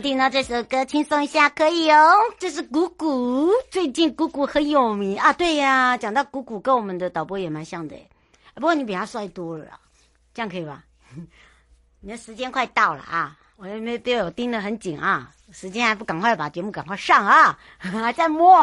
听到这首歌，轻松一下可以哦。这是鼓鼓，最近鼓鼓很有名啊。对呀、啊，讲到鼓鼓，跟我们的导播也蛮像的。不过你比他帅多了，这样可以吧？你的时间快到了啊，我那边都有盯得很紧啊，时间还不赶快把节目赶快上啊，还在摸。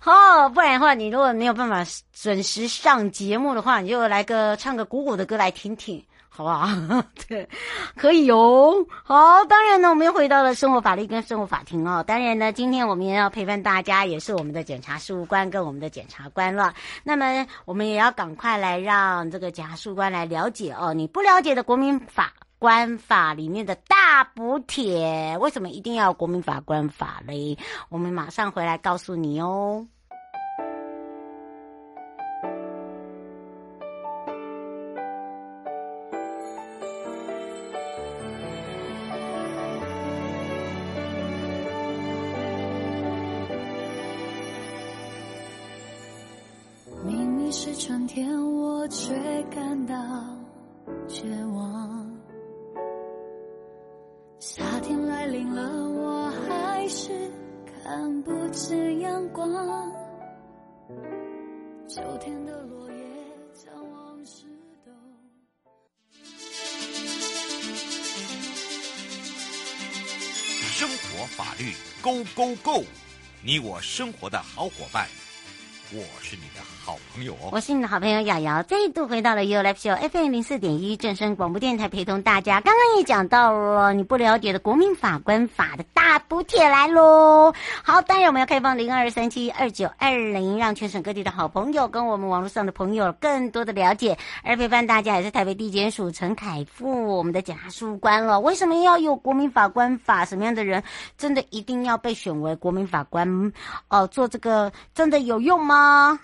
好，不然的话，你如果没有办法准时上节目的话，你就来个唱个鼓鼓的歌来听听。好不好？对，可以哦。好，当然呢，我们又回到了生活法律跟生活法庭哦。当然呢，今天我们也要陪伴大家，也是我们的检察事务官跟我们的检察官了。那么，我们也要赶快来让这个检察事务官来了解哦。你不了解的国民法官法里面的大补帖，为什么一定要国民法官法嘞？我们马上回来告诉你哦。天来临了，我还是看不见阳光。秋天的落叶将往事都。生活法律，Go Go Go！你我生活的好伙伴，我是你的。好朋友哦，我是你的好朋友瑶瑶，再度回到了 You Live Show FM 零四点一正声广播电台，陪同大家。刚刚也讲到了你不了解的国民法官法的大补帖来喽。好，当然我们要开放零二三七二九二零，让全省各地的好朋友跟我们网络上的朋友更多的了解。而陪伴大家也是台北地检署陈凯富，我们的检察事务官了。为什么要有国民法官法？什么样的人真的一定要被选为国民法官？哦、做这个真的有用吗？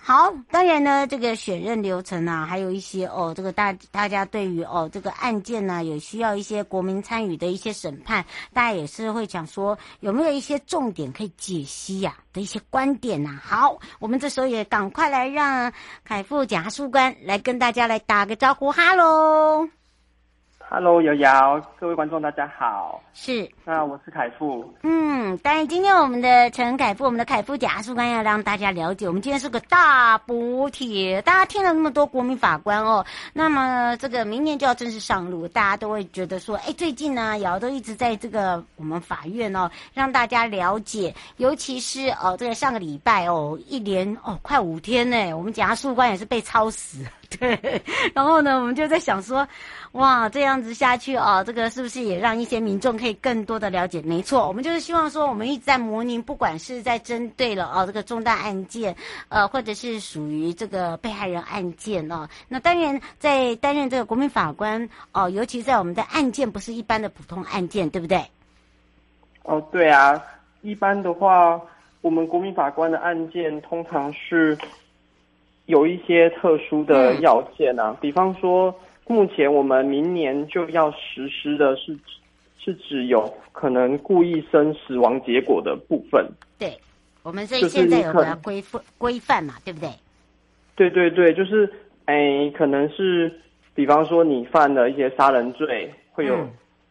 好。当然呢，这个选任流程啊，还有一些哦，这个大大家对于哦这个案件呢、有需要一些国民参与的一些审判，大家也是会讲说有没有一些重点可以解析呀、啊、的一些观点呐、啊。好，我们这时候也赶快来让凯富检察官来跟大家来打个招呼，哈喽。Hello，瑶瑶，各位观众大家好。是，那我是凯富。嗯，当然，今天我们的陈凯富，我们的凯富检察官要让大家了解，我们今天是个大补帖。大家听了那么多国民法官哦，那么这个明年就要正式上路，大家都会觉得说，哎，最近呢，瑶都一直在这个我们法院哦，让大家了解，尤其是哦，这个上个礼拜哦，一连哦快五天呢，我们检察官也是被抄死。对，然后呢，我们就在想说，哇，这样子下去啊，这个是不是也让一些民众可以更多的了解？没错，我们就是希望说，我们一直在模拟，不管是在针对了啊这个重大案件，呃，或者是属于这个被害人案件哦，那当然在担任这个国民法官哦，尤其在我们的案件不是一般的普通案件，对不对？哦，对啊，一般的话，我们国民法官的案件通常是。有一些特殊的要件啊，比方说，目前我们明年就要实施的是，是指有可能故意生死亡结果的部分。对，我们所以现在有个规范规范嘛，对不对？对对对，就是哎，可能是比方说你犯了一些杀人罪，会有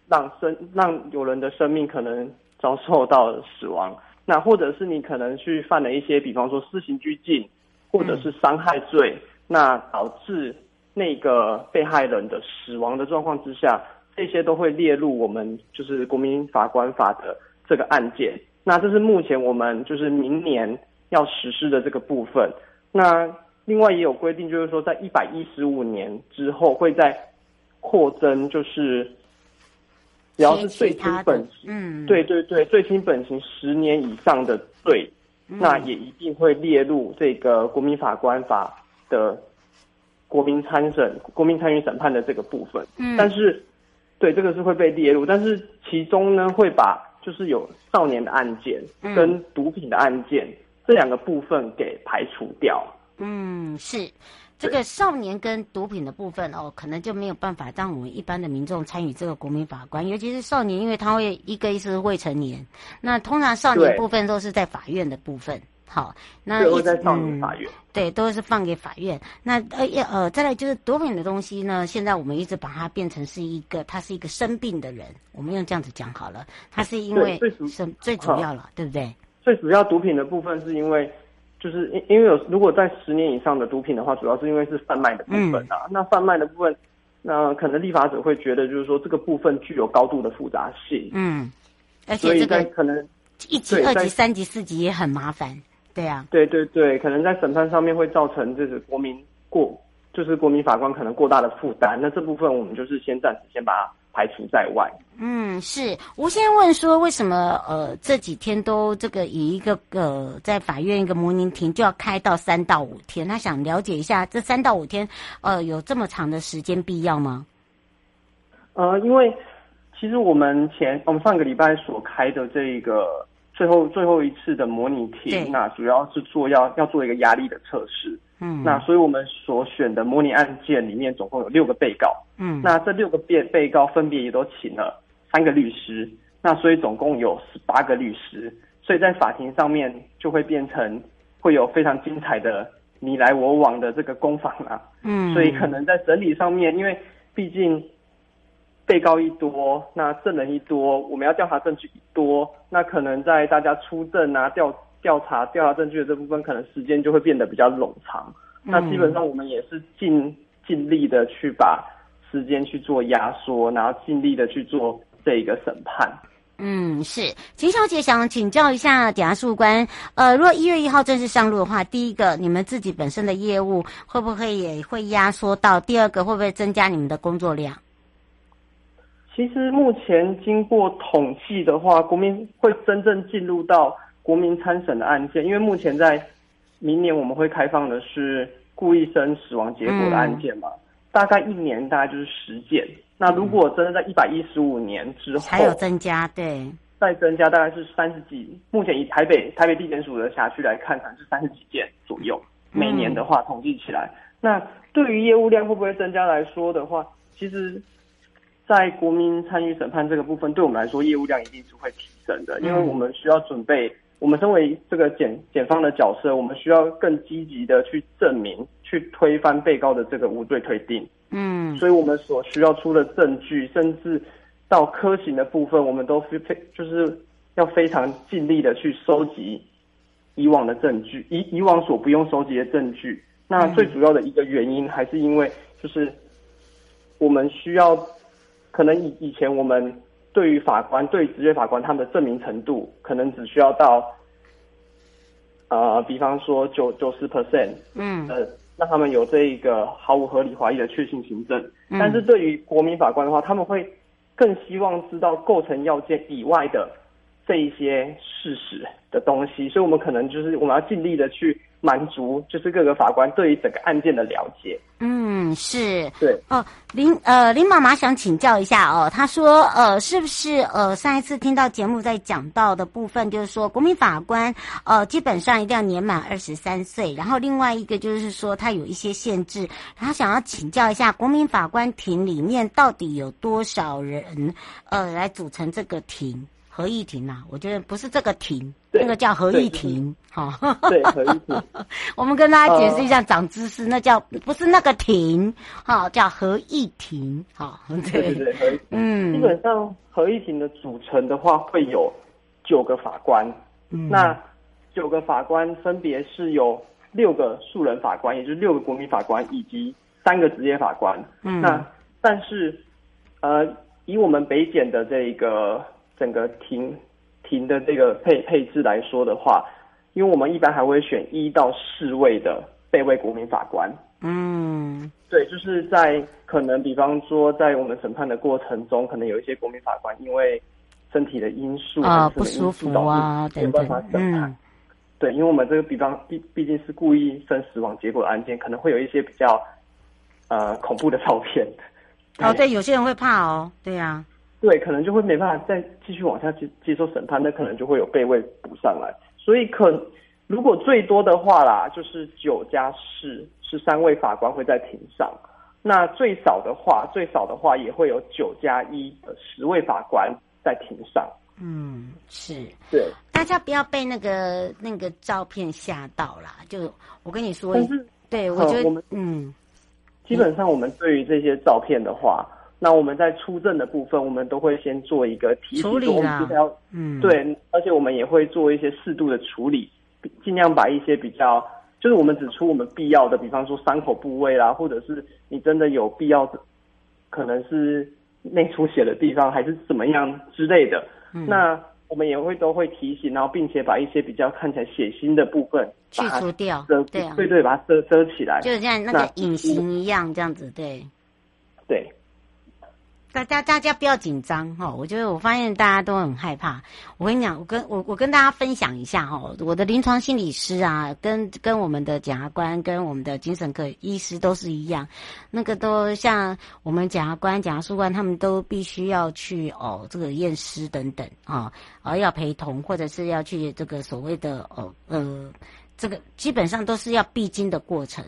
让生让有人的生命可能遭受到死亡，那或者是你可能去犯了一些，比方说私刑拘禁。或者是伤害罪，那导致那个被害人的死亡的状况之下，这些都会列入我们就是国民法官法的这个案件。那这是目前我们就是明年要实施的这个部分。那另外也有规定，就是说在一百一十五年之后会在扩增，就是只要是最轻本刑，嗯，对对对，最轻本刑十年以上的罪。那也一定会列入这个国民法官法的国民参审、国民参与审判的这个部分。嗯，但是，对，这个是会被列入，但是其中呢，会把就是有少年的案件跟毒品的案件这两个部分给排除掉。嗯，是。这个少年跟毒品的部分哦，可能就没有办法让我们一般的民众参与这个国民法官，尤其是少年，因为他会一个一是未成年，那通常少年部分都是在法院的部分。好，那都在少年法院。嗯，对，都是放给法院。那呃呃，再来就是毒品的东西呢，现在我们一直把它变成是一个，他是一个生病的人，我们用这样子讲好了，他是因为生最主要了，对不对？最主要毒品的部分是因为。就是因因为有如果在十年以上的毒品的话，主要是因为是贩卖的部分啊。嗯、那贩卖的部分，那可能立法者会觉得，就是说这个部分具有高度的复杂性。嗯，而且这个可能一级、二级、三级、四级也很麻烦。对啊，对对对，可能在审判上面会造成就是国民过，就是国民法官可能过大的负担。那这部分我们就是先暂时先把它。排除在外。嗯，是。吴先问说，为什么呃这几天都这个以一个呃在法院一个模拟庭就要开到三到五天？他想了解一下，这三到五天呃有这么长的时间必要吗？呃，因为其实我们前我们上个礼拜所开的这个最后最后一次的模拟庭，那主要是做要要做一个压力的测试。嗯，那所以我们所选的模拟案件里面总共有六个被告。嗯，那这六个被被告分别也都请了三个律师，那所以总共有十八个律师，所以在法庭上面就会变成会有非常精彩的你来我往的这个攻防啊。嗯，所以可能在审理上面，因为毕竟被告一多，那证人一多，我们要调查证据一多，那可能在大家出证啊调。调查调查证据的这部分，可能时间就会变得比较冗长。嗯、那基本上我们也是尽尽力的去把时间去做压缩，然后尽力的去做这一个审判。嗯，是。秦小姐想请教一下检察官，呃，如果一月一号正式上路的话，第一个，你们自己本身的业务会不会也会压缩到？第二个，会不会增加你们的工作量？其实目前经过统计的话，国民会真正进入到。国民参审的案件，因为目前在明年我们会开放的是故意生死亡结果的案件嘛，嗯、大概一年大概就是十件。那如果真的在一百一十五年之后还有增加，对，再增加大概是三十几。目前以台北台北地检署的辖区来看，可能是三十几件左右。每年的话统计起来，嗯、那对于业务量会不会增加来说的话，其实，在国民参与审判这个部分，对我们来说业务量一定是会提升的，因为我们需要准备。我们身为这个检检方的角色，我们需要更积极的去证明、去推翻被告的这个无罪推定。嗯，所以我们所需要出的证据，甚至到科刑的部分，我们都非非就是要非常尽力的去收集以往的证据，以以往所不用收集的证据。那最主要的一个原因，还是因为就是我们需要，可能以以前我们对于法官，对于职业法官他们的证明程度，可能只需要到。呃，比方说九九十 percent，嗯，呃，让他们有这一个毫无合理怀疑的确信行证。嗯，但是对于国民法官的话，他们会更希望知道构成要件以外的这一些事实的东西，所以我们可能就是我们要尽力的去。满足就是各个法官对于整个案件的了解。嗯，是。对。哦，林呃林妈妈想请教一下哦，她说呃是不是呃上一次听到节目在讲到的部分，就是说国民法官呃基本上一定要年满二十三岁，然后另外一个就是说他有一些限制，他想要请教一下国民法官庭里面到底有多少人呃来组成这个庭？合议庭呐，我觉得不是这个庭，那个叫合议庭，哈。对，合议庭。我们跟大家解释一下，长知识，那叫不是那个庭，哈，叫合议庭，哈。对对对，合议庭。嗯，基本上合议庭的组成的话，会有九个法官。嗯。那九个法官分别是有六个素人法官，也就是六个国民法官，以及三个职业法官。嗯。那但是，呃，以我们北检的这个。整个庭庭的这个配配置来说的话，因为我们一般还会选一到四位的备位国民法官。嗯，对，就是在可能比方说在我们审判的过程中，可能有一些国民法官因为身体的因素啊不舒服啊，没办法审判。嗯、对，因为我们这个比方毕毕竟是故意分死亡结果的案件，可能会有一些比较呃恐怖的照片。哦，对，有些人会怕哦，对呀、啊。对，可能就会没办法再继续往下接接受审判，那可能就会有备位补上来。所以可如果最多的话啦，就是九加四，是三位法官会在庭上。那最少的话，最少的话也会有九加一十位法官在庭上。嗯，是。对，大家不要被那个那个照片吓到啦。就我跟你说，是对我觉得，我们嗯，基本上我们对于这些照片的话。那我们在出证的部分，我们都会先做一个提醒，处理我们是要，嗯，对，而且我们也会做一些适度的处理，尽量把一些比较，就是我们只出我们必要的，比方说伤口部位啦，或者是你真的有必要的，可能是内出血的地方，还是怎么样之类的，嗯，那我们也会都会提醒，然后并且把一些比较看起来血腥的部分去除掉，遮，对啊，对对，把它遮遮起来，就是像那个隐形一样，这样子，对，对。大家大家不要紧张哈，我觉得我发现大家都很害怕。我跟你讲，我跟我我跟大家分享一下哈，我的临床心理师啊，跟跟我们的检察官跟我们的精神科医师都是一样，那个都像我们检察官、检察官，他们都必须要去哦，这个验尸等等啊，而要陪同或者是要去这个所谓的哦呃，这个基本上都是要必经的过程。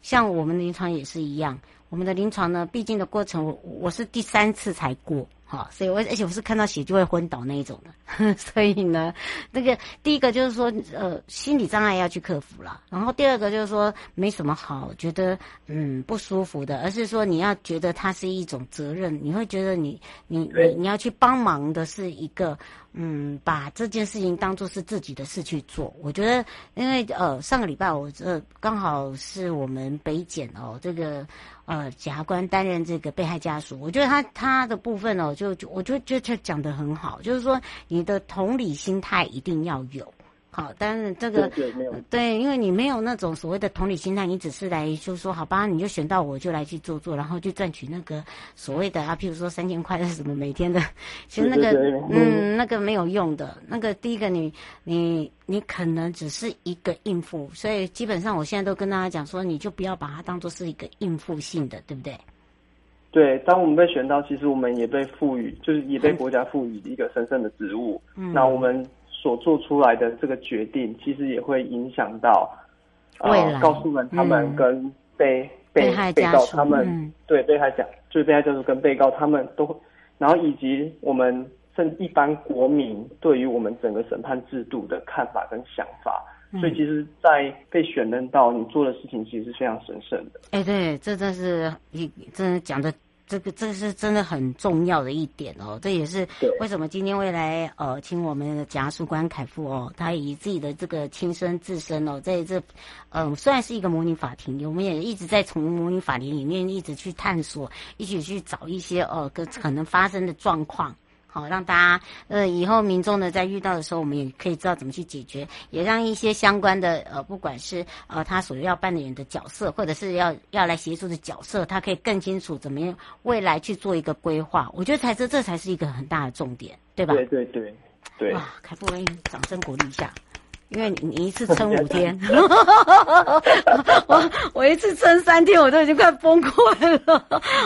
像我们临床也是一样。我们的临床呢，必经的过程，我我是第三次才过，哈，所以我而且我是看到血就会昏倒那一种的，所以呢，那个第一个就是说，呃，心理障碍要去克服了，然后第二个就是说，没什么好觉得嗯不舒服的，而是说你要觉得它是一种责任，你会觉得你你你你要去帮忙的是一个。嗯，把这件事情当做是自己的事去做。我觉得，因为呃，上个礼拜我这刚好是我们北检哦，这个呃检察官担任这个被害家属，我觉得他他的部分哦，就就我就觉得讲得很好，就是说你的同理心态一定要有。好，但是这个对，因为你没有那种所谓的同理心态，你只是来就说好吧，你就选到我就来去做做，然后去赚取那个所谓的啊，譬如说三千块是什么每天的，其实那个嗯，那个没有用的。那个第一个你你你可能只是一个应付，所以基本上我现在都跟大家讲说，你就不要把它当做是一个应付性的，对不对？对，当我们被选到，其实我们也被赋予，就是也被国家赋予一个神圣的职务。嗯，那我们。所做出来的这个决定，其实也会影响到，呃，告诉人他们跟被、嗯、被被，被告他们，嗯、对被害讲，就是被害者跟被告他们都，然后以及我们甚至一般国民对于我们整个审判制度的看法跟想法，所以其实，在被选任到你做的事情，其实是非常神圣的。哎，对，这真是一真的讲的。这个这是真的很重要的一点哦，这也是为什么今天会来呃，请我们的检察官凯富哦，他以自己的这个亲身自身哦，在这嗯、呃，虽然是一个模拟法庭，我们也一直在从模拟法庭里面一直去探索，一起去找一些呃，可可能发生的状况。好，让大家呃以后民众呢在遇到的时候，我们也可以知道怎么去解决，也让一些相关的呃，不管是呃他所要扮演的角色，或者是要要来协助的角色，他可以更清楚怎么样未来去做一个规划。我觉得才是这才是一个很大的重点，对吧？对对对对。哇，楷富，掌声鼓励一下。因为你你一次撑五 天，我我一次撑三天，我都已经快崩溃了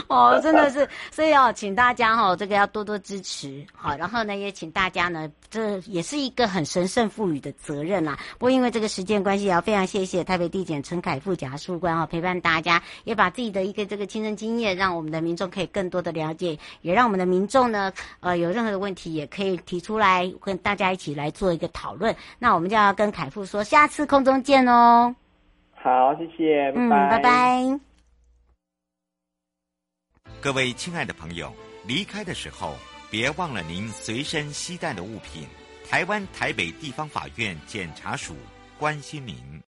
哦，真的是，所以要请大家哈，这个要多多支持，好，然后呢，也请大家呢，这也是一个很神圣赋予的责任啦。不过因为这个时间关系，也要非常谢谢台北地检陈凯富检察官啊，陪伴大家，也把自己的一个这个亲身经验，让我们的民众可以更多的了解，也让我们的民众呢，呃，有任何的问题也可以提出来，跟大家一起来做一个讨论。那我们就要。跟凯富说，下次空中见哦。好，谢谢，嗯，拜拜。各位亲爱的朋友，离开的时候别忘了您随身携带的物品。台湾台北地方法院检察署关心您。